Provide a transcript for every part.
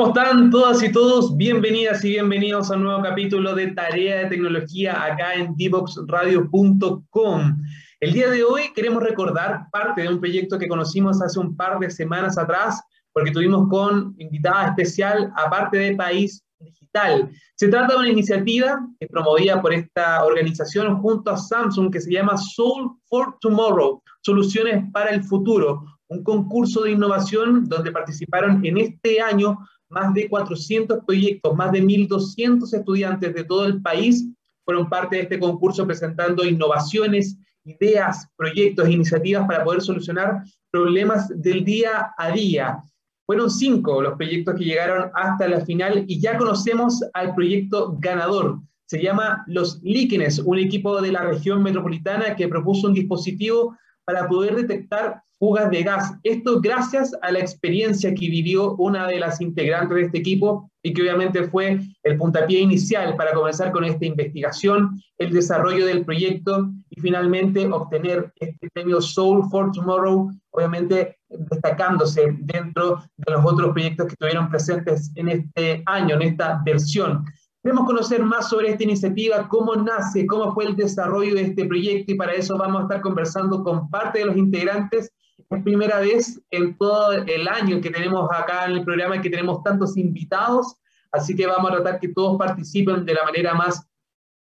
¿Cómo están todas y todos? Bienvenidas y bienvenidos a un nuevo capítulo de Tarea de Tecnología acá en divoxradio.com. El día de hoy queremos recordar parte de un proyecto que conocimos hace un par de semanas atrás, porque tuvimos con invitada especial, aparte de País Digital. Se trata de una iniciativa que promovida por esta organización junto a Samsung que se llama Soul for Tomorrow, Soluciones para el Futuro, un concurso de innovación donde participaron en este año más de 400 proyectos, más de 1.200 estudiantes de todo el país fueron parte de este concurso presentando innovaciones, ideas, proyectos, iniciativas para poder solucionar problemas del día a día. Fueron cinco los proyectos que llegaron hasta la final y ya conocemos al proyecto ganador. Se llama Los Líquenes, un equipo de la región metropolitana que propuso un dispositivo para poder detectar fugas de gas. Esto gracias a la experiencia que vivió una de las integrantes de este equipo y que obviamente fue el puntapié inicial para comenzar con esta investigación, el desarrollo del proyecto y finalmente obtener este premio Soul for Tomorrow, obviamente destacándose dentro de los otros proyectos que estuvieron presentes en este año, en esta versión. Queremos conocer más sobre esta iniciativa, cómo nace, cómo fue el desarrollo de este proyecto y para eso vamos a estar conversando con parte de los integrantes es primera vez en todo el año que tenemos acá en el programa que tenemos tantos invitados, así que vamos a tratar que todos participen de la manera más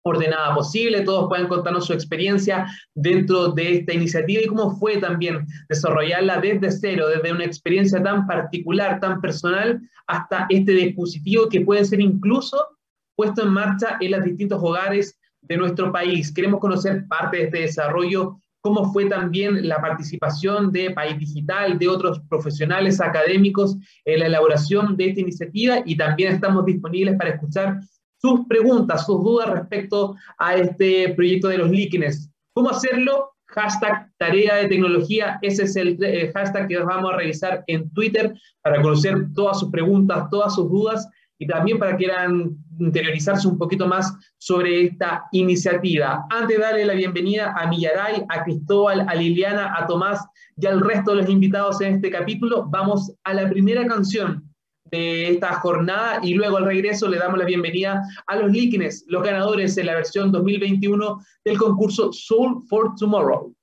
ordenada posible, todos puedan contarnos su experiencia dentro de esta iniciativa y cómo fue también desarrollarla desde cero, desde una experiencia tan particular, tan personal, hasta este dispositivo que puede ser incluso puesto en marcha en los distintos hogares de nuestro país. Queremos conocer parte de este desarrollo cómo fue también la participación de País Digital, de otros profesionales académicos en la elaboración de esta iniciativa y también estamos disponibles para escuchar sus preguntas, sus dudas respecto a este proyecto de los líquenes. ¿Cómo hacerlo? Hashtag tarea de tecnología, ese es el eh, hashtag que vamos a revisar en Twitter para conocer todas sus preguntas, todas sus dudas y también para que quieran interiorizarse un poquito más sobre esta iniciativa. Antes de darle la bienvenida a Millaray, a Cristóbal, a Liliana, a Tomás y al resto de los invitados en este capítulo, vamos a la primera canción de esta jornada y luego al regreso le damos la bienvenida a los líquenes, los ganadores en la versión 2021 del concurso Soul for Tomorrow.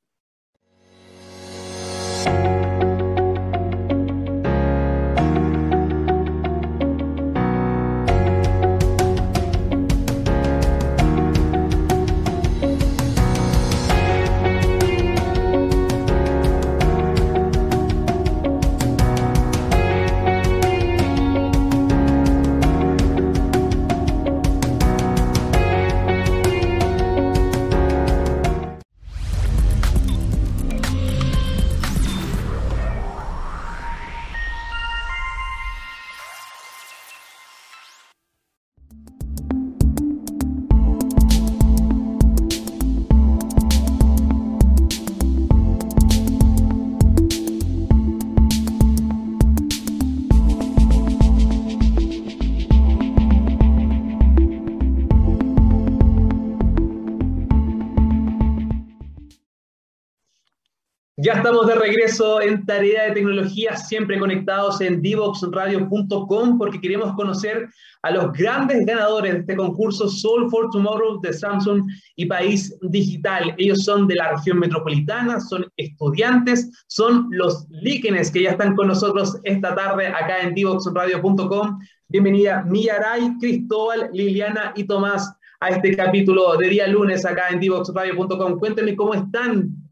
Ya estamos de regreso en Tarea de Tecnología, siempre conectados en divoxradio.com porque queremos conocer a los grandes ganadores de este concurso Soul for Tomorrow de Samsung y País Digital. Ellos son de la región metropolitana, son estudiantes, son los líquenes que ya están con nosotros esta tarde acá en divoxradio.com. Bienvenida Millaray, Cristóbal, Liliana y Tomás a este capítulo de día lunes acá en divoxradio.com. Cuéntenme cómo están.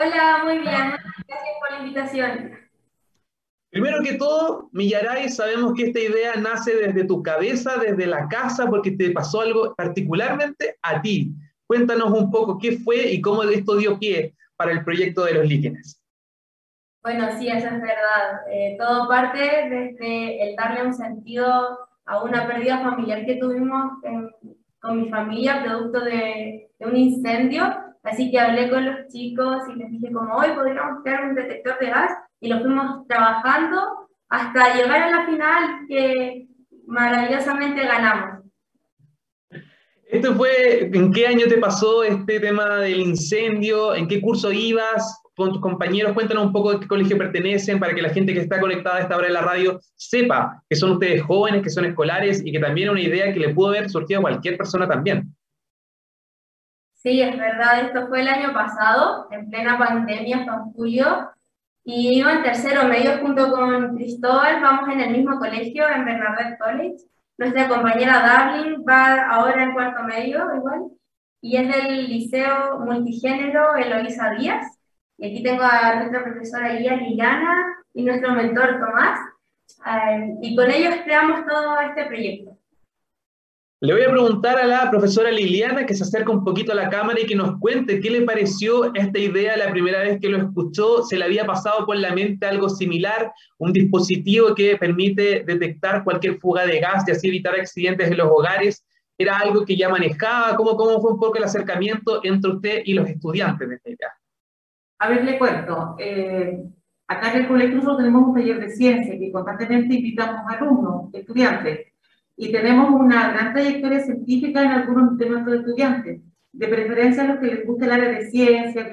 Hola, muy bien. Gracias por la invitación. Primero que todo, Millaray, sabemos que esta idea nace desde tu cabeza, desde la casa, porque te pasó algo particularmente a ti. Cuéntanos un poco qué fue y cómo esto dio pie para el proyecto de los líquenes. Bueno, sí, eso es verdad. Eh, todo parte desde el darle un sentido a una pérdida familiar que tuvimos con mi familia, producto de, de un incendio Así que hablé con los chicos y les dije como hoy podríamos crear un detector de gas y lo fuimos trabajando hasta llegar a la final que maravillosamente ganamos. ¿Esto fue, en qué año te pasó este tema del incendio? ¿En qué curso ibas? con tus compañeros, cuéntanos un poco de qué colegio pertenecen para que la gente que está conectada a esta hora de la radio sepa que son ustedes jóvenes, que son escolares y que también una idea que le pudo haber surgido a cualquier persona también. Sí, es verdad, esto fue el año pasado, en plena pandemia, fue en julio, y yo en tercero medio junto con Cristóbal, vamos en el mismo colegio, en Bernadette College. Nuestra compañera Darling va ahora en cuarto medio, igual, y es del Liceo Multigénero Eloísa Díaz. Y aquí tengo a nuestra profesora guía Liliana y nuestro mentor Tomás. Eh, y con ellos creamos todo este proyecto. Le voy a preguntar a la profesora Liliana que se acerca un poquito a la cámara y que nos cuente qué le pareció esta idea la primera vez que lo escuchó. ¿Se le había pasado por la mente algo similar? Un dispositivo que permite detectar cualquier fuga de gas y así evitar accidentes en los hogares. ¿Era algo que ya manejaba? ¿Cómo, cómo fue un poco el acercamiento entre usted y los estudiantes de esta idea? A ver, le cuento. Eh, acá en el colegio nosotros tenemos un taller de ciencia que constantemente invitamos alumnos, estudiantes, y tenemos una gran trayectoria científica en algunos de nuestros estudiantes, de preferencia a los que les gusta el área de ciencia,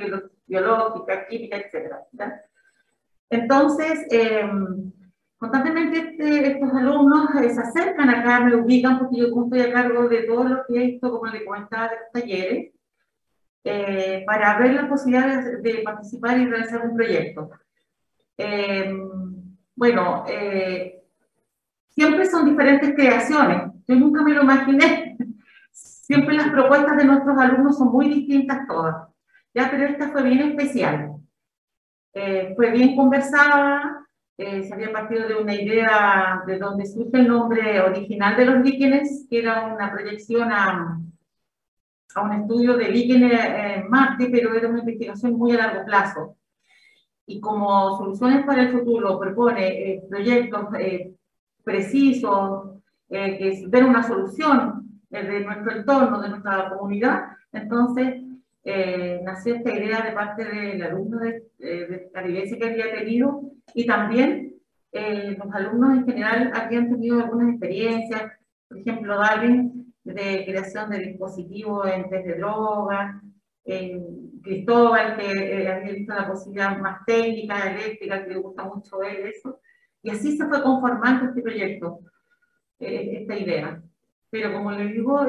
biológica, química, etc. Entonces, em, constantemente este, estos alumnos eh, se acercan acá, me ubican, porque yo estoy a cargo de todo lo que he visto, como le comentaba, de los talleres, eh, para ver la posibilidad de, participar y realizar un proyecto. Eh, bueno, eh, siempre son diferentes creaciones. Yo nunca me lo imaginé. Siempre las propuestas de nuestros alumnos son muy distintas todas. Ya, pero esta fue bien especial. fue bien conversada, se había partido de una idea de donde surge el nombre original de los líquenes, que era una proyección a, a un estudio de líquenes en Marte, pero era una investigación muy a largo plazo. Y como soluciones para el futuro propone eh, proyectos eh, precisos, eh, que den una solución de nuestro entorno, de nuestra comunidad, entonces nació esta idea de parte del alumno de, de la vivencia que había tenido y también los alumnos en general habían tenido algunas experiencias, por ejemplo, Darwin de creación de dispositivos en test de drogas, Cristóbal, que eh, había visto la posibilidad más técnica, eléctrica, que le gusta mucho ver eso. Y así se fue conformando este proyecto, eh, esta idea. Pero como les digo,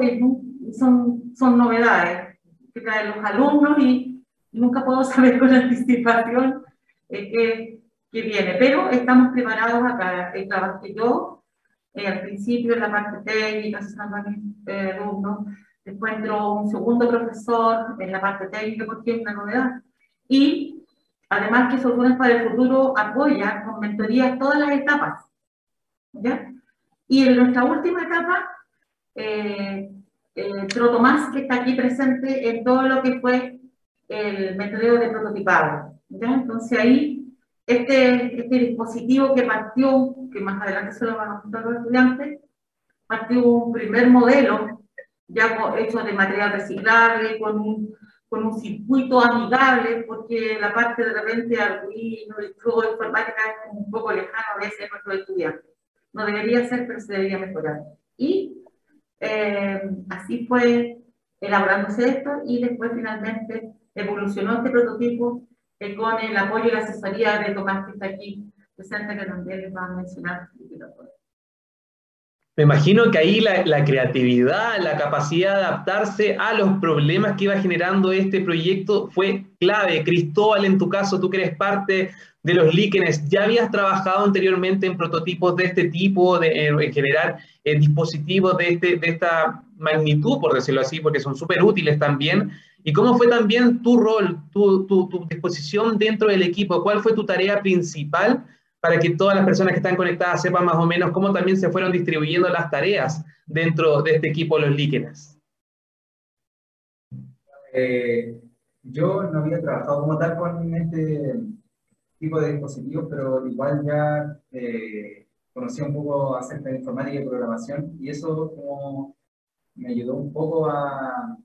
son, son novedades que traen los alumnos y nunca puedo saber con anticipación eh, qué, qué, viene. Pero estamos preparados acá. El trabajo que yo eh, al principio en la parte técnica, asesorando a mis eh, alumnos, después entró un segundo profesor en la parte técnica porque es una novedad. Y además que Soluciones para el Futuro apoya con mentoría todas las etapas. ¿ya? Y en nuestra última etapa, eh, entró Tomás, que está aquí presente en todo lo que fue el método de prototipado. ¿ya? Entonces ahí este, este dispositivo que partió, que más adelante se lo van a contar los estudiantes, partió un primer modelo ya hecho de material reciclable, con un, con un circuito amigable, porque la parte de repente flujo de informática es un poco lejano a veces a nuestros estudiantes. No debería ser, pero se debería mejorar. Y eh, así fue elaborándose esto y después finalmente evolucionó este prototipo con el apoyo y la asesoría de Tomás que está aquí presente, que también les va a mencionar. Me imagino que ahí la, la, creatividad, la capacidad de adaptarse a los problemas que iba generando este proyecto fue clave. Cristóbal, en tu caso, tú que eres parte de los líquenes, ¿ya habías trabajado anteriormente en prototipos de este tipo, de, en generar eh, dispositivos de, este, de esta magnitud, por decirlo así, porque son súper útiles también? ¿Y cómo fue también tu rol, tu, tu, tu, disposición dentro del equipo? ¿Cuál fue tu tarea principal para que todas las personas que están conectadas sepan más o menos cómo también se fueron distribuyendo las tareas dentro de este equipo Los Líquenes? Eh, yo no había trabajado como tal con este tipo de dispositivos, pero igual ya eh, conocía un poco acerca de informática y programación y eso como me ayudó un poco a,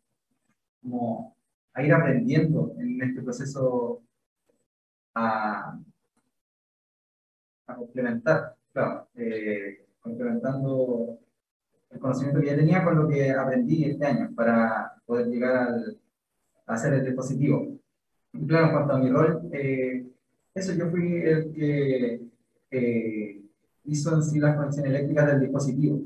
como a ir aprendiendo en este proceso a, a complementar, claro, eh, complementando el conocimiento que ya tenía con lo que aprendí este año para poder llegar al, a hacer el dispositivo. Claro, en cuanto a mi rol, eh, eso yo fui el que eh, hizo en las conexiones eléctricas del dispositivo.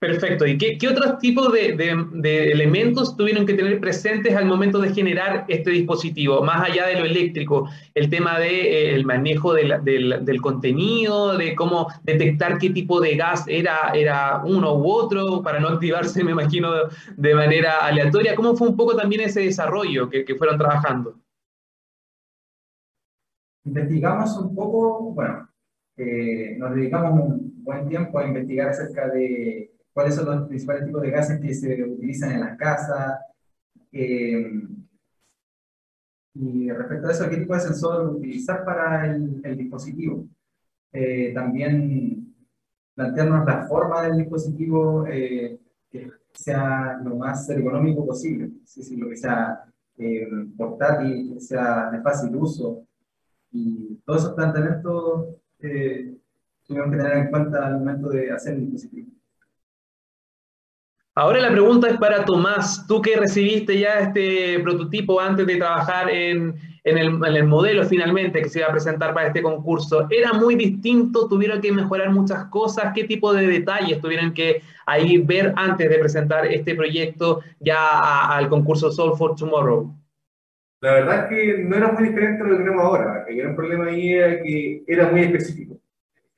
Perfecto. ¿Y qué, otros tipos de, elementos tuvieron que tener presentes al momento de generar este dispositivo? Más allá de lo eléctrico, el tema del eh, manejo del, contenido, de cómo detectar qué tipo de gas era, era uno u otro, para no activarse, me imagino, de manera aleatoria. ¿Cómo fue un poco también ese desarrollo que, que fueron trabajando? Investigamos un poco, bueno, eh, nos dedicamos un buen tiempo a investigar acerca de cuáles son los principales tipos de gases que se utilizan en las casas. Eh, y respecto a eso, ¿qué tipo de sensor utilizar para el, dispositivo? Eh, también plantearnos la forma del dispositivo eh, que sea lo más ergonómico posible, es lo que sea portátil, que sea de fácil uso. Y todos esos planteamientos tuvieron que tener en cuenta al momento de hacer el dispositivo. Ahora la pregunta es para Tomás. Tú que recibiste ya este prototipo antes de trabajar en, el, modelo finalmente que se iba a presentar para este concurso, ¿era muy distinto? ¿Tuvieron que mejorar muchas cosas? ¿Qué tipo de detalles tuvieron que ahí ver antes de presentar este proyecto ya al concurso Soul for Tomorrow? La verdad es que no era muy diferente a lo que tenemos ahora. El gran problema ahí era que era muy específico.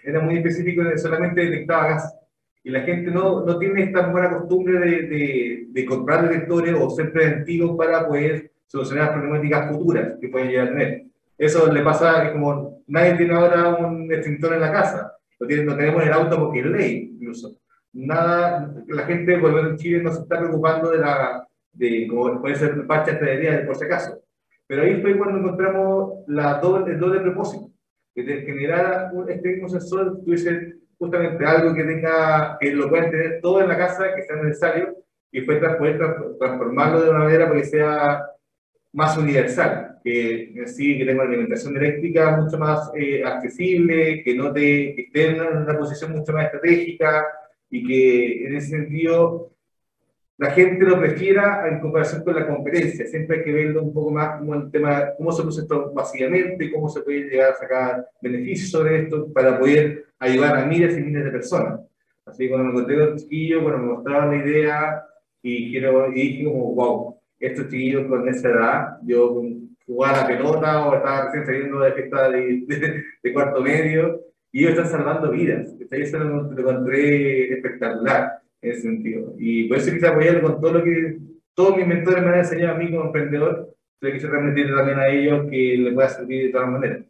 Era muy específico, solamente detectaba gas y la gente no, no tiene esta buena costumbre de, de, de comprar detectores o ser preventivos para poder solucionar problemáticas futuras que pueden llegar a tener. Eso le pasa, es como nadie tiene ahora un extintor en la casa, lo, lo tenemos en el auto porque es ley, incluso. Nada, la gente, por en Chile, no se está preocupando de la, de, como puede ser parcha de por si acaso. Pero ahí fue cuando encontramos la doble, el doble propósito, que generara este mismo sensor tuviese justamente algo que tenga, que lo puedan tener todo en la casa, que sea necesario, y fue poder transformarlo de una manera que sea más universal, que sí, que tenga una alimentación eléctrica mucho más eh, accesible, que no te, que esté en una posición mucho más estratégica y que en ese sentido la gente lo prefiera en comparación con la competencia. Siempre hay que verlo un poco más como el tema, cómo se produce esto básicamente, cómo se puede llegar a sacar beneficios sobre esto para poder ayudar a miles y miles de personas. Así que cuando me encontré con los chiquillos, bueno, me mostraron la idea y, quiero, y dije como, wow, estos chiquillos con esa edad, yo jugaba la pelota o estaba recién saliendo de fiesta de, de, cuarto medio, y ellos están salvando vidas. Eso lo, lo encontré espectacular en ese sentido. Y por eso quise apoyarlo con todo lo que todos mis mentores me han enseñado a mí como emprendedor, pero quise transmitirle también a ellos que les pueda servir de todas maneras.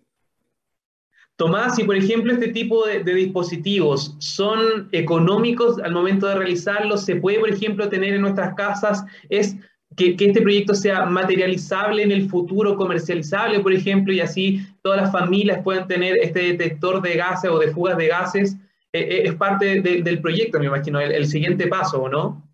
Tomás, si por ejemplo este tipo de, dispositivos son económicos al momento de realizarlos, se puede por ejemplo tener en nuestras casas, es que, que, este proyecto sea materializable en el futuro, comercializable por ejemplo, y así todas las familias puedan tener este detector de gases o de fugas de gases eh, eh, es parte del proyecto, me imagino, el, siguiente paso, ¿o no?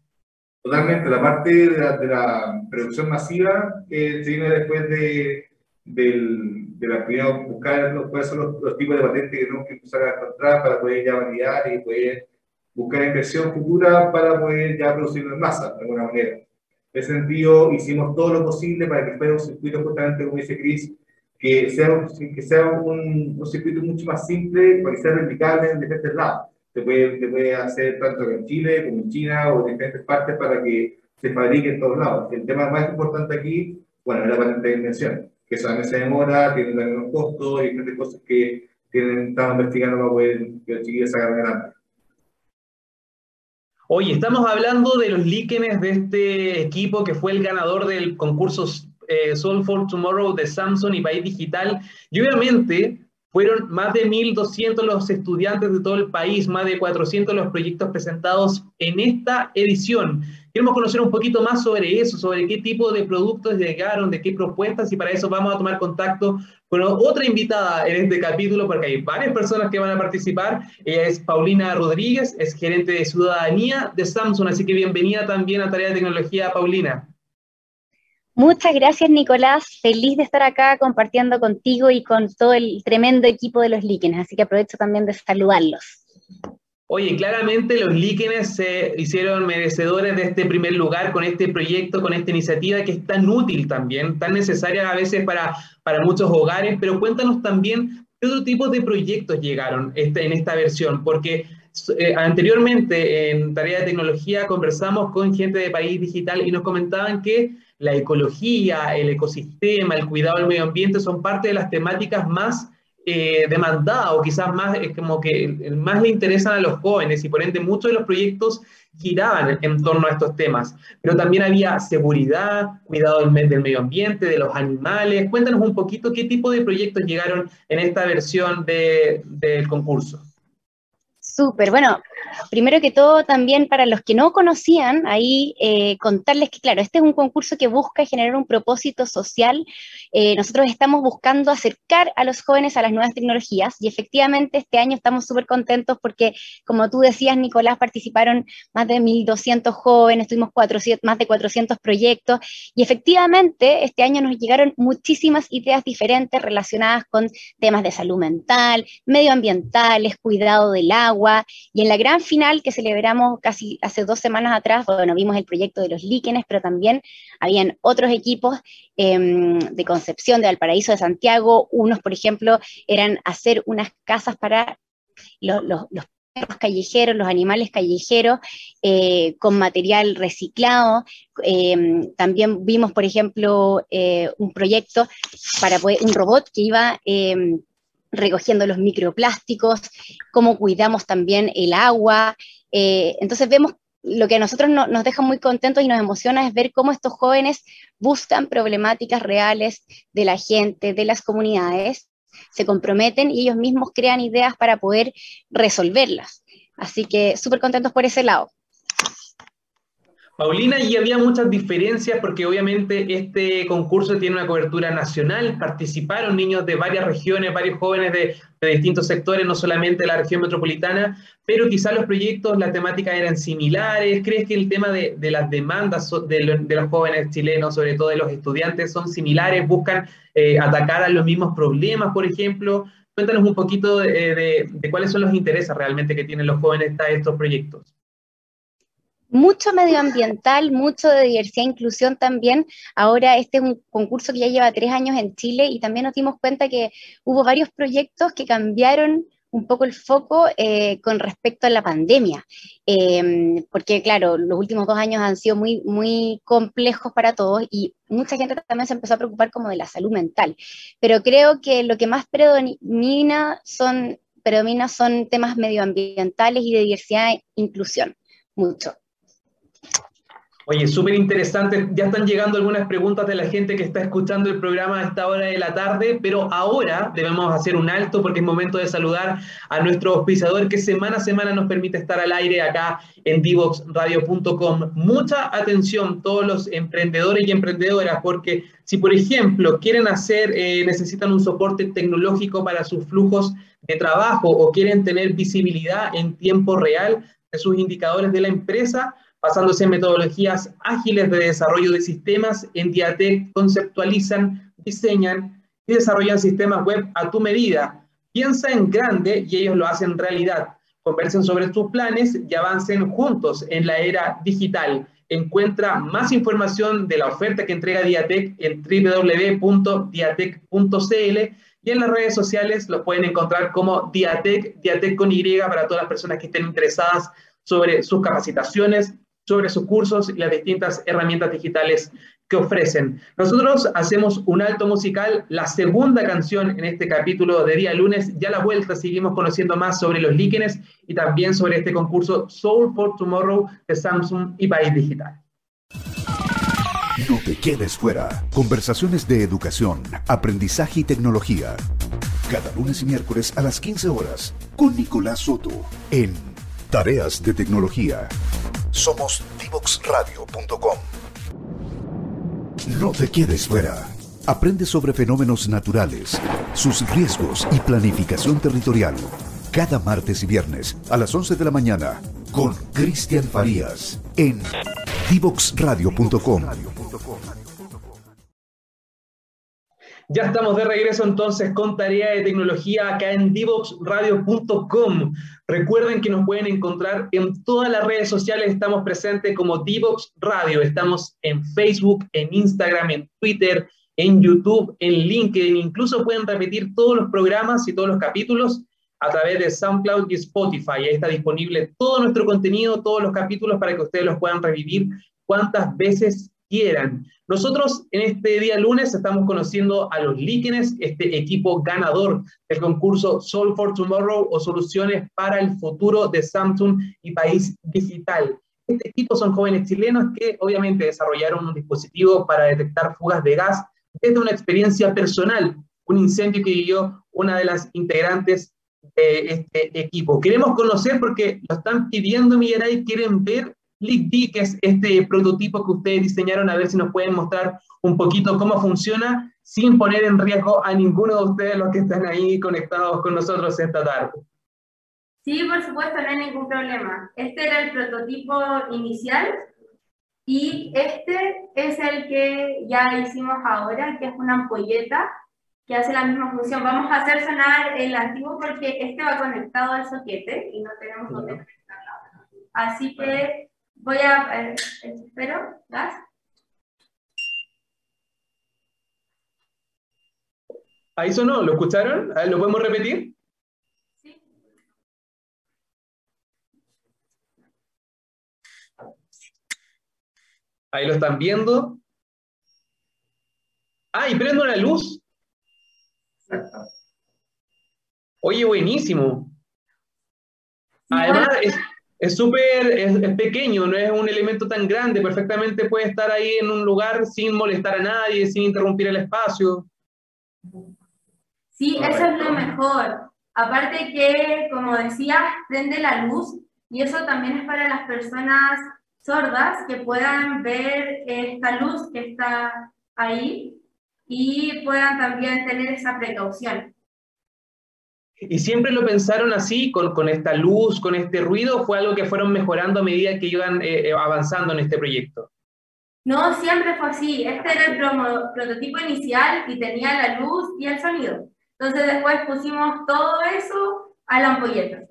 Totalmente, la parte de la, producción masiva que se viene después de, de la primera buscar cuáles son los, tipos de patentes que tenemos que empezar a encontrar para poder ya validar y poder buscar inversión futura para poder ya producirlo en masa, de alguna manera. En ese sentido, hicimos todo lo posible para que fuera un circuito, justamente como dice Chris, que sea, que sea un, un circuito mucho más simple, para que sea replicable en diferentes lados. Se puede, se puede hacer tanto en Chile como en China o en diferentes partes para que se fabrique en todos lados. El tema más importante aquí, bueno, es la patente de invención, que solamente se demora, tiene menos costos y diferentes cosas que tienen, estamos investigando para poder que los chiquillos salgan adelante. Oye, estamos hablando de los líquenes de este equipo que fue el ganador del concurso eh, Soul for Tomorrow de Samsung y País Digital. Y obviamente fueron más de 1.200 los estudiantes de todo el país, más de 400 los proyectos presentados en esta edición. Queremos conocer un poquito más sobre eso, sobre qué tipo de productos llegaron, de qué propuestas, y para eso vamos a tomar contacto con otra invitada en este capítulo, porque hay varias personas que van a participar. Ella es Paulina Rodríguez, es gerente de ciudadanía de Samsung, así que bienvenida también a Tarea de Tecnología, Paulina. Muchas gracias, Nicolás. Feliz de estar acá compartiendo contigo y con todo el tremendo equipo de los líquenes, así que aprovecho también de saludarlos. Oye, claramente los líquenes se hicieron merecedores de este primer lugar con este proyecto, con esta iniciativa que es tan útil también, tan necesaria a veces para, para muchos hogares, pero cuéntanos también qué otro tipo de proyectos llegaron este, en esta versión, porque eh, anteriormente en Tarea de Tecnología conversamos con gente de País Digital y nos comentaban que la ecología, el ecosistema, el cuidado del medio ambiente son parte de las temáticas más eh, demandada o quizás más como que más le interesan a los jóvenes y por ende muchos de los proyectos giraban en, torno a estos temas. Pero también había seguridad, cuidado del, del, medio ambiente, de los animales. Cuéntanos un poquito qué tipo de proyectos llegaron en esta versión de, del concurso. Súper, bueno, primero que todo también para los que no conocían, ahí eh, contarles que claro, este es un concurso que busca generar un propósito social. Eh, nosotros estamos buscando acercar a los jóvenes a las nuevas tecnologías y efectivamente este año estamos súper contentos porque, como tú decías, Nicolás, participaron más de 1.200 jóvenes, tuvimos más de 400 proyectos y efectivamente este año nos llegaron muchísimas ideas diferentes relacionadas con temas de salud mental, medioambientales, cuidado del agua y en la gran final que celebramos casi hace dos semanas atrás, bueno, vimos el proyecto de los líquenes, pero también habían otros equipos em, de Concepción, de Valparaíso, de Santiago. Unos, por ejemplo, eran hacer unas casas para los, perros callejeros, los animales callejeros, eh, con material reciclado. Em, también vimos, por ejemplo, eh, un proyecto para un robot que iba em, recogiendo los microplásticos, cómo cuidamos también el agua. Eh, entonces vemos lo que a nosotros nos deja muy contentos y nos emociona es ver cómo estos jóvenes buscan problemáticas reales de la gente, de las comunidades, se comprometen y ellos mismos crean ideas para poder resolverlas. Así que súper contentos por ese lado. Paulina, y había muchas diferencias porque obviamente este concurso tiene una cobertura nacional, participaron niños de varias regiones, varios jóvenes de, distintos sectores, no solamente de la región metropolitana, pero quizás los proyectos, las temáticas eran similares. ¿Crees que el tema de, las demandas de, los jóvenes chilenos, sobre todo de los estudiantes, son similares? ¿Buscan eh, atacar a los mismos problemas, por ejemplo? Cuéntanos un poquito de cuáles son los intereses realmente que tienen los jóvenes a estos proyectos mucho medioambiental, mucho de diversidad e inclusión también. Ahora este es un concurso que ya lleva tres años en Chile y también nos dimos cuenta que hubo varios proyectos que cambiaron un poco el foco eh, con respecto a la pandemia, em, porque claro, los últimos dos años han sido muy, muy complejos para todos y mucha gente también se empezó a preocupar como de la salud mental, pero creo que lo que más predomina son, predomina son temas medioambientales y de diversidad e inclusión, mucho. Oye, súper interesante. Ya están llegando algunas preguntas de la gente que está escuchando el programa a esta hora de la tarde, pero ahora debemos hacer un alto porque es momento de saludar a nuestro auspiciador que semana a semana nos permite estar al aire acá en divoxradio.com. Mucha atención todos los emprendedores y emprendedoras porque si por ejemplo quieren hacer, eh, necesitan un soporte tecnológico para sus flujos de trabajo o quieren tener visibilidad en tiempo real de sus indicadores de la empresa, basándose en metodologías ágiles de desarrollo de sistemas, en Diatec conceptualizan, diseñan y desarrollan sistemas web a tu medida. Piensa en grande y ellos lo hacen realidad. Conversen sobre tus planes y avancen juntos en la era digital. Encuentra más información de la oferta que entrega Diatec en www.diatec.cl y en las redes sociales lo pueden encontrar como Diatec, Diatec con Y para todas las personas que estén interesadas sobre sus capacitaciones, sobre sus cursos y las distintas herramientas digitales que ofrecen. Nosotros hacemos un alto musical, la segunda canción en este capítulo de día lunes. Ya a la vuelta seguimos conociendo más sobre los líquenes y también sobre este concurso Soul for Tomorrow de Samsung y País Digital. No te quedes fuera. Conversaciones de educación, aprendizaje y tecnología. Cada lunes y miércoles a las 15 horas con Nicolás Soto en Tareas de Tecnología. Somos divoxradio.com. No te quedes fuera. Aprende sobre fenómenos naturales, sus riesgos y planificación territorial. Cada martes y viernes a las 11 de la mañana con Cristian Farías en divoxradio.com. Ya estamos de regreso entonces con tarea de tecnología acá en divoxradio.com. Recuerden que nos pueden encontrar en todas las redes sociales, estamos presentes como Divox Radio, estamos en Facebook, en Instagram, en Twitter, en YouTube, en LinkedIn, incluso pueden repetir todos los programas y todos los capítulos a través de SoundCloud y Spotify. Ahí está disponible todo nuestro contenido, todos los capítulos para que ustedes los puedan revivir cuantas veces quieran. Nosotros en este día lunes estamos conociendo a los líquenes, este equipo ganador del concurso Soul for Tomorrow o Soluciones para el Futuro de Samsung y País Digital. Este equipo son jóvenes chilenos que obviamente desarrollaron un dispositivo para detectar fugas de gas desde una experiencia personal, un incendio que vivió una de las integrantes de este equipo. Queremos conocer porque lo están pidiendo, Miguel, y quieren ver LeakD, que es este prototipo que ustedes diseñaron, a ver si nos pueden mostrar un poquito cómo funciona sin poner en riesgo a ninguno de ustedes los que están ahí conectados con nosotros esta tarde. Sí, por supuesto, no hay ningún problema. Este era el prototipo inicial y este es el que ya hicimos ahora, que es una ampolleta que hace la misma función. Vamos a hacer sonar el antiguo porque este va conectado al soquete y no tenemos donde conectarlo. Así que Voy a, eh, espero, gas. Ahí sonó, ¿lo escucharon? ¿Lo podemos repetir? Sí. Ahí lo están viendo. Ah, y prendo la luz. Oye, buenísimo. Además, es, es súper, es, pequeño, no es un elemento tan grande, perfectamente puede estar ahí en un lugar sin molestar a nadie, sin interrumpir el espacio. Sí, eso es lo mejor. Aparte que, como decía, prende la luz y eso también es para las personas sordas que puedan ver esta luz que está ahí y puedan también tener esa precaución. ¿Y siempre lo pensaron así, con, con, esta luz, con este ruido? ¿Fue algo que fueron mejorando a medida que iban eh, eh, avanzando en este proyecto? No, siempre fue así. Este era el prototipo inicial y tenía la luz y el sonido. Entonces después pusimos todo eso a la ampolleta.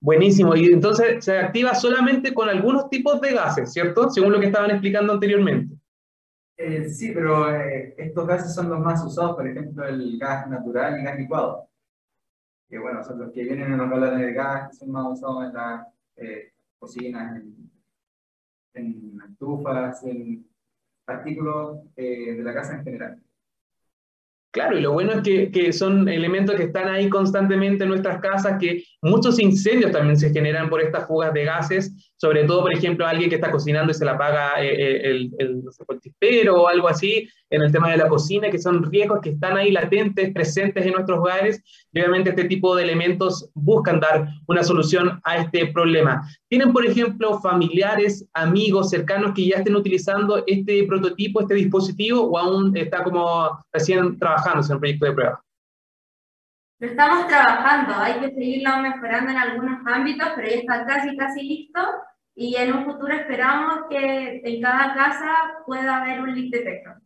Buenísimo. Y entonces se activa solamente con algunos tipos de gases, ¿cierto? Según lo que estaban explicando anteriormente. Eh, sí, pero estos gases son los más usados, por ejemplo, el gas natural y gas licuado que bueno, son los que vienen en los galones de gas, que son más usados en las eh, cocinas, en, en, estufas, en artículos eh, de la casa en general. Claro, y lo bueno es que, que, son elementos que están ahí constantemente en nuestras casas, que muchos incendios también se generan por estas fugas de gases, sobre todo, por ejemplo, alguien que está cocinando y se la apaga eh, eh, el, el, el, o algo así, en el tema de la cocina, que son riesgos que están ahí latentes, presentes en nuestros hogares, y obviamente este tipo de elementos buscan dar una solución a este problema. ¿Tienen, por ejemplo, familiares, amigos, cercanos que ya estén utilizando este prototipo, este dispositivo, o aún está como recién trabajando en un proyecto de prueba? Lo estamos trabajando, hay que seguirlo mejorando en algunos ámbitos, pero ya está casi, casi listo y en un futuro esperamos que en cada casa pueda haber un leak detector.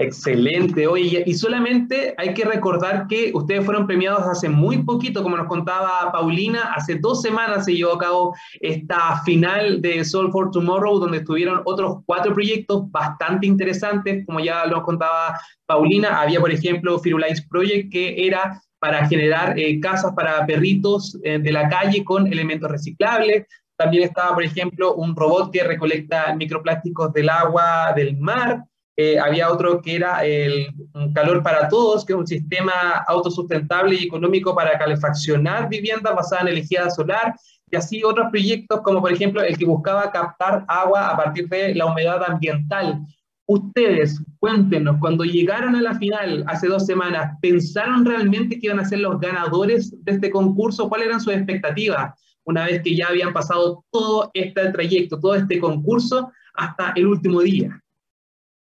Excelente. Oye, y solamente hay que recordar que ustedes fueron premiados hace muy poquito, como nos contaba Paulina, hace dos semanas se llevó a cabo esta final de Soul for Tomorrow, donde estuvieron otros cuatro proyectos bastante interesantes, como ya nos contaba Paulina. Había, por ejemplo, Firulais Project, que era para generar eh, casas para perritos eh, de la calle con elementos reciclables. También estaba, por ejemplo, un robot que recolecta microplásticos del agua del mar. Eh, había otro que era el Calor para Todos, que es un sistema autosustentable y económico para calefaccionar viviendas basadas en energía solar, y así otros proyectos como por ejemplo el que buscaba captar agua a partir de la humedad ambiental. Ustedes, cuéntenos, cuando llegaron a la final hace dos semanas, ¿pensaron realmente que iban a ser los ganadores de este concurso? ¿Cuáles eran sus expectativas una vez que ya habían pasado todo este trayecto, todo este concurso hasta el último día?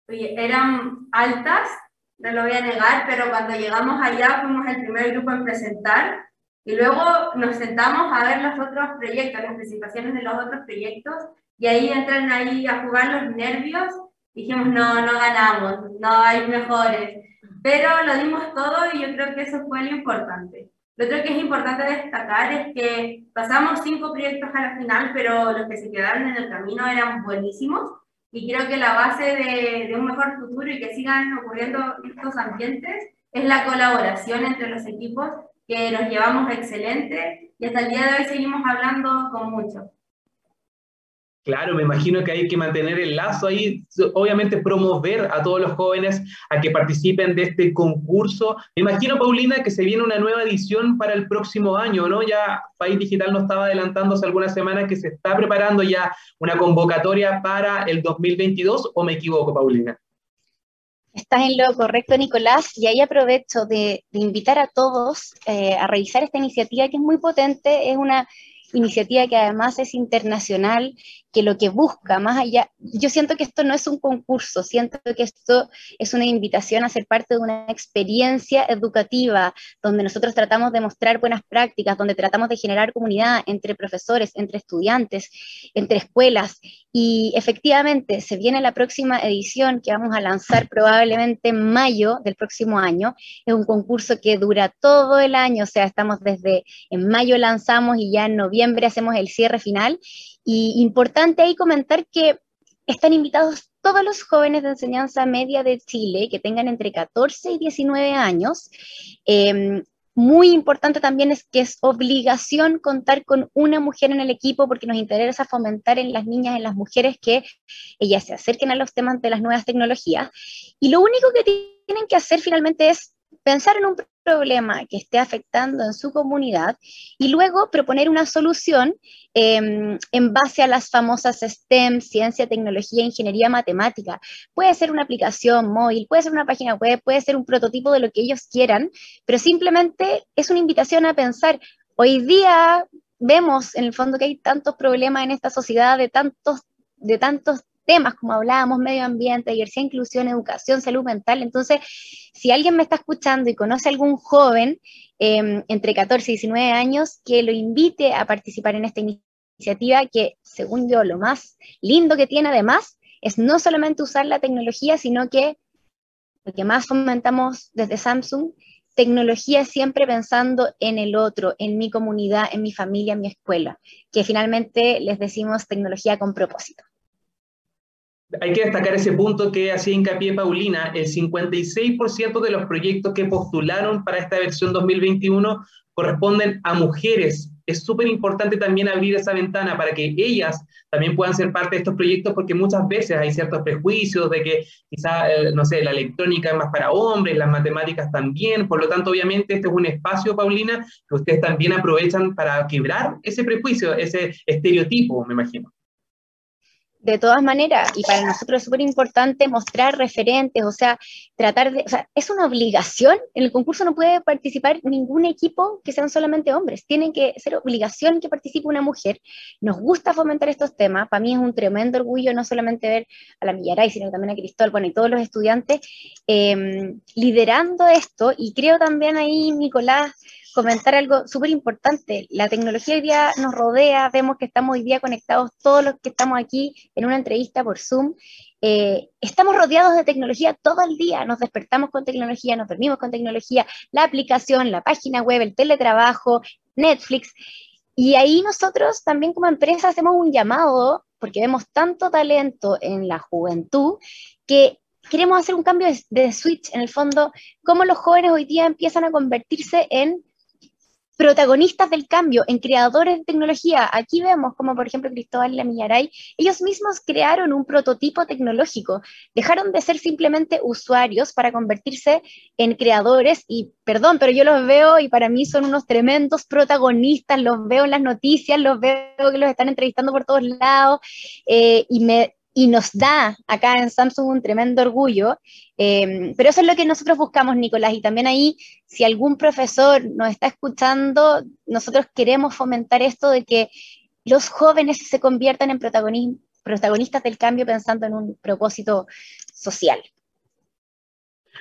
Oye, eran altas, no lo voy a negar, pero cuando llegamos allá fuimos el primer grupo en presentar y luego nos sentamos a ver los otros proyectos, las presentaciones de los otros proyectos y ahí entran ahí a jugar los nervios dijimos, no, no ganamos, no hay mejores, pero lo dimos todo y yo creo que eso fue lo importante. Lo otro que es importante destacar es que pasamos cinco proyectos a la final, pero los que se quedaron en el camino eran buenísimos y creo que la base de, de un mejor futuro y que sigan ocurriendo estos ambientes es la colaboración entre los equipos que nos llevamos excelente y hasta el día de hoy seguimos hablando con mucho. Claro, me imagino que hay que mantener el lazo ahí, obviamente promover a todos los jóvenes a que participen de este concurso. Me imagino, Paulina, que se viene una nueva edición para el próximo año, ¿no? Ya País Digital nos estaba adelantando hace algunas semanas que se está preparando ya una convocatoria para el 2022, ¿o me equivoco, Paulina? Estás en lo correcto, Nicolás, y ahí aprovecho de, invitar a todos eh, a revisar esta iniciativa que es muy potente, es una iniciativa que además es internacional, que lo que busca, más allá, yo siento que esto no es un concurso, siento que esto es una invitación a ser parte de una experiencia educativa, donde nosotros tratamos de mostrar buenas prácticas, donde tratamos de generar comunidad entre profesores, entre estudiantes, entre escuelas, y efectivamente se viene la próxima edición que vamos a lanzar probablemente en mayo del próximo año, es un concurso que dura todo el año, o sea, estamos desde en mayo lanzamos y ya en noviembre hacemos el cierre final, y importante ahí comentar que están invitados todos los jóvenes de enseñanza media de Chile que tengan entre 14 y 19 años. Em, muy importante también es que es obligación contar con una mujer en el equipo porque nos interesa fomentar en las niñas, en las mujeres que ellas se acerquen a los temas de las nuevas tecnologías. Y lo único que tienen que hacer finalmente es pensar en un problema que esté afectando en su comunidad y luego proponer una solución em, en base a las famosas STEM, ciencia, tecnología, ingeniería, matemática. Puede ser una aplicación móvil, puede ser una página web, puede ser un prototipo de lo que ellos quieran, pero simplemente es una invitación a pensar, hoy día vemos en el fondo que hay tantos problemas en esta sociedad de tantos de tantos temas, como hablábamos, medio ambiente, diversidad, inclusión, educación, salud mental. Entonces, si alguien me está escuchando y conoce a algún joven em, entre 14 y 19 años, que lo invite a participar en esta iniciativa que, según yo, lo más lindo que tiene además es no solamente usar la tecnología, sino que lo que más fomentamos desde Samsung, tecnología siempre pensando en el otro, en mi comunidad, en mi familia, en mi escuela, que finalmente les decimos tecnología con propósito hay que destacar ese punto que hacía hincapié Paulina, el 56% de los proyectos que postularon para esta versión 2021 corresponden a mujeres. Es súper importante también abrir esa ventana para que ellas también puedan ser parte de estos proyectos, porque muchas veces hay ciertos prejuicios de que quizá, eh, no sé, la electrónica es más para hombres, las matemáticas también, por lo tanto, obviamente, este es un espacio, Paulina, que ustedes también aprovechan para quebrar ese prejuicio, ese estereotipo, me imagino de todas maneras, y para nosotros es súper importante mostrar referentes, o sea, tratar de, o sea, es una obligación, en el concurso no puede participar ningún equipo que sean solamente hombres, tienen que ser obligación que participe una mujer, nos gusta fomentar estos temas, para mí es un tremendo orgullo no solamente ver a la Millaray, sino también a Cristóbal, bueno, y todos los estudiantes em, liderando esto, y creo también ahí, Nicolás, comentar algo súper importante. La tecnología hoy día nos rodea, vemos que estamos hoy día conectados todos los que estamos aquí en una entrevista por Zoom. Eh, estamos rodeados de tecnología todo el día, nos despertamos con tecnología, nos dormimos con tecnología, la aplicación, la página web, el teletrabajo, Netflix. Y ahí nosotros también como empresa hacemos un llamado, porque vemos tanto talento en la juventud, que queremos hacer un cambio de, switch, en el fondo, cómo los jóvenes hoy día empiezan a convertirse en protagonistas del cambio, en creadores de tecnología. Aquí vemos como, por ejemplo, Cristóbal Lamillaray, ellos mismos crearon un prototipo tecnológico, dejaron de ser simplemente usuarios para convertirse en creadores y, perdón, pero yo los veo y para mí son unos tremendos protagonistas, los veo en las noticias, los veo que los están entrevistando por todos lados eh, y me y nos da acá en Samsung un tremendo orgullo, em, pero eso es lo que nosotros buscamos, Nicolás, y también ahí, si algún profesor nos está escuchando, nosotros queremos fomentar esto de que los jóvenes se conviertan en protagonistas del cambio pensando en un propósito social.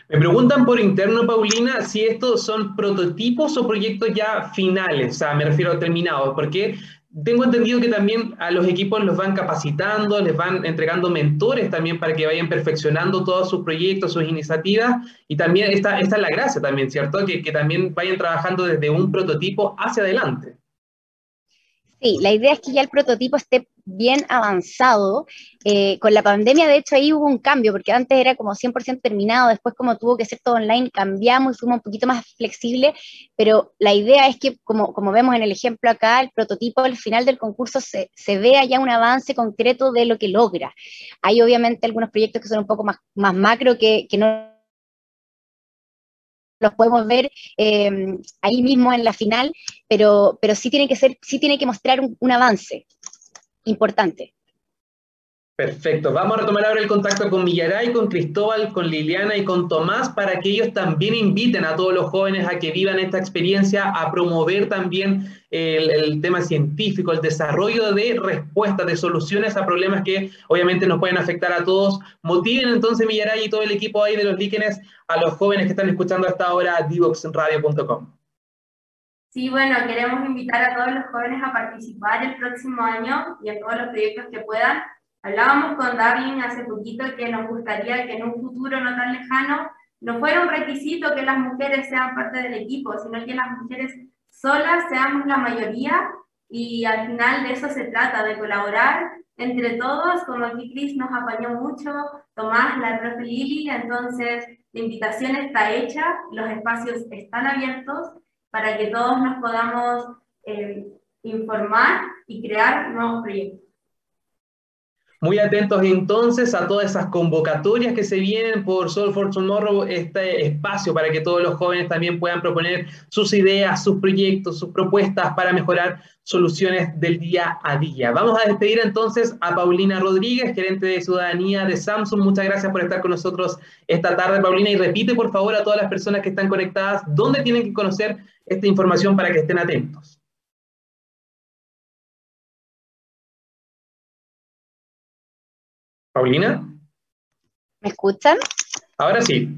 Me preguntan por interno, Paulina, si estos son prototipos o proyectos ya finales, o sea, me refiero a terminados, porque tengo entendido que también a los equipos los van capacitando, les van entregando mentores también para que vayan perfeccionando todos sus proyectos, sus iniciativas. Y también esta, esta es la gracia también, ¿cierto? Que, que también vayan trabajando desde un prototipo hacia adelante. Sí, la idea es que ya el prototipo esté bien avanzado. Eh, con la pandemia, de hecho, ahí hubo un cambio, porque antes era como 100% terminado, después como tuvo que ser todo online, cambiamos y fuimos un poquito más flexibles, pero la idea es que, como, como vemos en el ejemplo acá, el prototipo al final del concurso se, se vea ya un avance concreto de lo que logra. Hay obviamente algunos proyectos que son un poco más, más macro que, que no los podemos ver eh, ahí mismo en la final, pero, pero sí tiene que ser, sí tiene que mostrar un, un avance importante. Perfecto. Vamos a retomar ahora el contacto con Millaray, con Cristóbal, con Liliana y con Tomás para que ellos también inviten a todos los jóvenes a que vivan esta experiencia, a promover también el, tema científico, el desarrollo de respuestas, de soluciones a problemas que obviamente nos pueden afectar a todos. Motiven entonces Millaray y todo el equipo ahí de los líquenes a los jóvenes que están escuchando hasta ahora divoxradio.com. Sí, bueno, queremos invitar a todos los jóvenes a participar el próximo año y en todos los proyectos que puedan. Hablábamos con Darling hace poquito que nos gustaría que en un futuro no tan lejano no fuera un requisito que las mujeres sean parte del equipo, sino que las mujeres solas seamos la mayoría y al final de eso se trata, de colaborar entre todos, como aquí Cris nos apañó mucho, Tomás, la profe Lili, entonces la invitación está hecha, los espacios están abiertos para que todos nos podamos eh, informar y crear nuevos proyectos. Muy atentos entonces a todas esas convocatorias que se vienen por Soul for Tomorrow, este espacio para que todos los jóvenes también puedan proponer sus ideas, sus proyectos, sus propuestas para mejorar soluciones del día a día. Vamos a despedir entonces a Paulina Rodríguez, gerente de ciudadanía de Samsung. Muchas gracias por estar con nosotros esta tarde, Paulina, y repite por favor a todas las personas que están conectadas dónde tienen que conocer esta información para que estén atentos. Paulina. ¿Me escuchan? Ahora sí.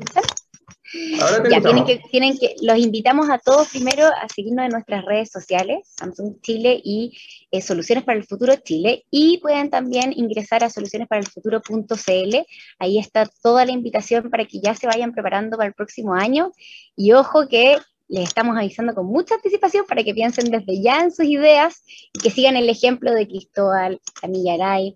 Ahora te ya, tienen que, tienen que, los invitamos a todos primero a seguirnos en nuestras redes sociales, Samsung Chile y eh, Soluciones para el Futuro Chile, y pueden también ingresar a solucionesparalfuturo.cl, ahí está toda la invitación para que ya se vayan preparando para el próximo año, y ojo que les estamos avisando con mucha anticipación para que piensen desde ya en sus ideas y que sigan el ejemplo de Cristóbal, Camilla Aray,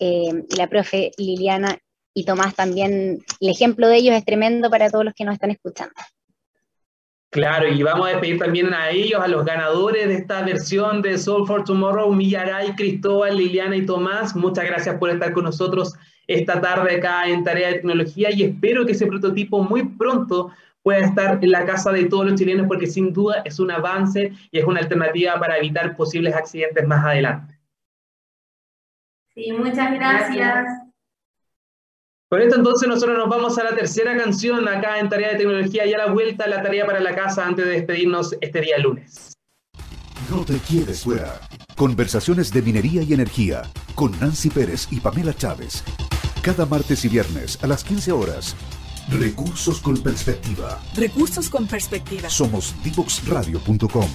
eh, la profe Liliana y Tomás también, el ejemplo de ellos es tremendo para todos los que nos están escuchando. Claro, y vamos a despedir también a ellos, a los ganadores de esta versión de Soul for Tomorrow, Millaray, Cristóbal, Liliana y Tomás. Muchas gracias por estar con nosotros esta tarde acá en Tarea de Tecnología y espero que ese prototipo muy pronto pueda estar en la casa de todos los chilenos porque sin duda es un avance y es una alternativa para evitar posibles accidentes más adelante. Sí, muchas gracias. Por esto entonces nosotros nos vamos a la tercera canción acá en Tarea de Tecnología y a la vuelta a la tarea para la casa antes de despedirnos este día lunes. No te quedes fuera. Conversaciones de minería y energía con Nancy Pérez y Pamela Chávez. Cada martes y viernes a las 15 horas. Recursos con perspectiva. Recursos con perspectiva. Somos divoxradio.com.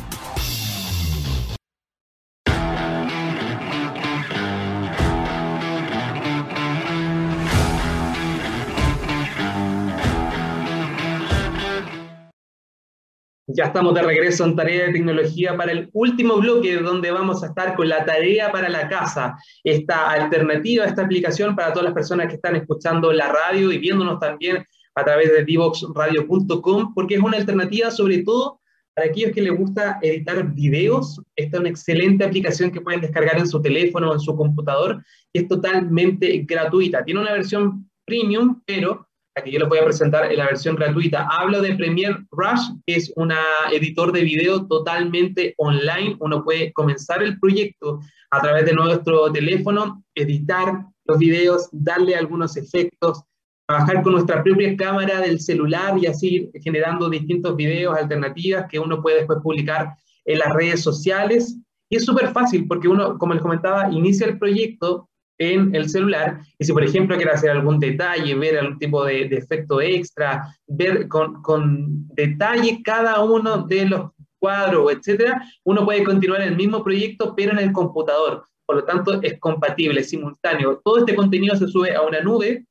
Ya estamos de regreso en Tarea de Tecnología para el último bloque donde vamos a estar con la tarea para la casa, esta alternativa, esta aplicación para todas las personas que están escuchando la radio y viéndonos también a través de divoxradio.com, porque es una alternativa sobre todo para aquellos que les gusta editar videos. Esta es una excelente aplicación que pueden descargar en su teléfono o en su computador y es totalmente gratuita. Tiene una versión premium, pero Aquí yo les voy a presentar en la versión gratuita. Hablo de Premiere Rush, que es un editor de video totalmente online. Uno puede comenzar el proyecto a través de nuestro teléfono, editar los videos, darle algunos efectos, trabajar con nuestra propia cámara del celular y así generando distintos videos, alternativas que uno puede después publicar en las redes sociales. Y es súper fácil porque uno, como les comentaba, inicia el proyecto, en el celular. Y si, por ejemplo, quiere hacer algún detalle, ver algún tipo de, de efecto extra, ver con, con, detalle cada uno de los cuadros, etcétera, uno puede continuar el mismo proyecto, pero en el computador. Por lo tanto, es compatible, simultáneo. Todo este contenido se sube a una nube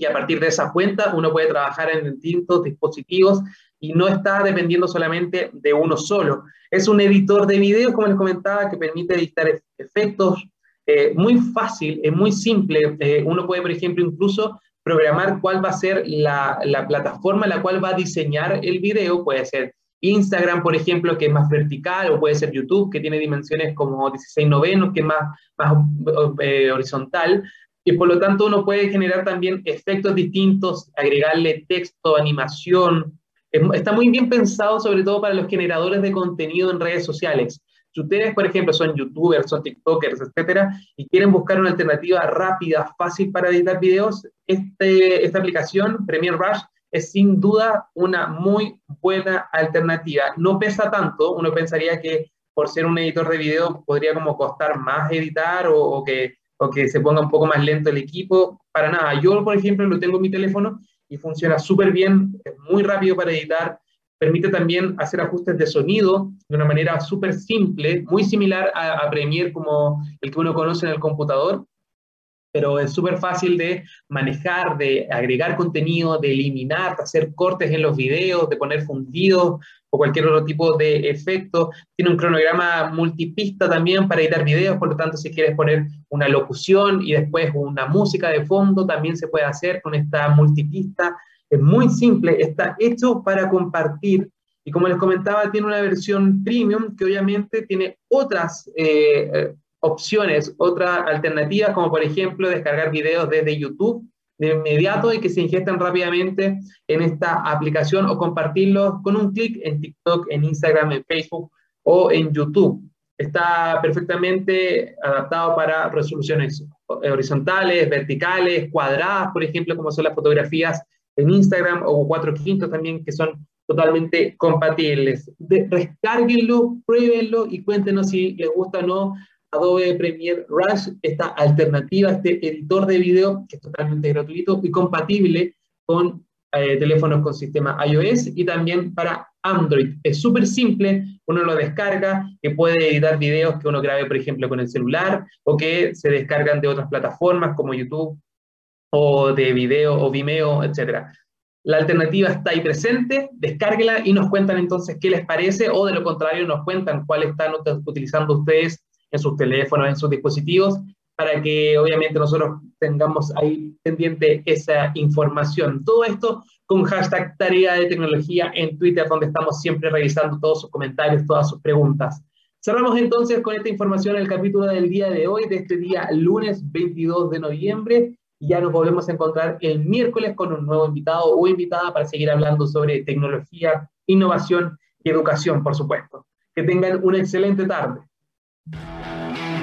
y a partir de esa cuenta uno puede trabajar en distintos dispositivos y no está dependiendo solamente de uno solo. Es un editor de videos, como les comentaba, que permite editar efectos eh, muy fácil, es muy simple. Eh, uno puede, por ejemplo, incluso programar cuál va a ser la, la, plataforma en la cual va a diseñar el video. Puede ser Instagram, por ejemplo, que es más vertical, o puede ser YouTube, que tiene dimensiones como 16 novenos, que es más, más eh, horizontal. Y por lo tanto uno puede generar también efectos distintos, agregarle texto, animación, está muy bien pensado sobre todo para los generadores de contenido en redes sociales. Si ustedes, por ejemplo, son youtubers, son tiktokers, etcétera, y quieren buscar una alternativa rápida, fácil para editar videos, este, esta aplicación, Premiere Rush, es sin duda una muy buena alternativa. No pesa tanto, uno pensaría que por ser un editor de video podría como costar más editar o, o, que, o que se ponga un poco más lento el equipo. Para nada, yo por ejemplo lo tengo en mi teléfono y funciona súper bien, es muy rápido para editar, permite también hacer ajustes de sonido de una manera súper simple, muy similar a, a, Premiere como el que uno conoce en el computador, pero es súper fácil de manejar, de agregar contenido, de eliminar, de hacer cortes en los videos, de poner fundidos o cualquier otro tipo de efecto. Tiene un cronograma multipista también para editar videos, por lo tanto, si quieres poner una locución y después una música de fondo, también se puede hacer con esta multipista. Es muy simple, está hecho para compartir y como les comentaba, tiene una versión premium que obviamente tiene otras eh, opciones, otras alternativas, como por ejemplo descargar videos desde YouTube de inmediato y que se ingestan rápidamente en esta aplicación o compartirlos con un clic en TikTok, en Instagram, en Facebook o en YouTube. Está perfectamente adaptado para resoluciones horizontales, verticales, cuadradas, por ejemplo, como son las fotografías en Instagram o cuatro quintos también, que son totalmente compatibles. descárguenlo, pruébenlo y cuéntenos si les gusta o no Adobe Premiere Rush, esta alternativa, este editor de video que es totalmente gratuito y compatible con eh, teléfonos con sistema iOS y también para Android. Es súper simple, uno lo descarga, que puede editar videos que uno grabe, por ejemplo, con el celular o que se descargan de otras plataformas como YouTube o de video o Vimeo, etc. La alternativa está ahí presente, descárguela y nos cuentan entonces qué les parece o de lo contrario nos cuentan cuál están utilizando ustedes en sus teléfonos, en sus dispositivos, para que obviamente nosotros tengamos ahí pendiente esa información. Todo esto con hashtag tarea de tecnología en Twitter, donde estamos siempre revisando todos sus comentarios, todas sus preguntas. Cerramos entonces con esta información el capítulo del día de hoy, de este día lunes 22 de noviembre. Ya nos volvemos a encontrar el miércoles con un nuevo invitado o invitada para seguir hablando sobre tecnología, innovación y educación, por supuesto. Que tengan una excelente tarde. Thank you.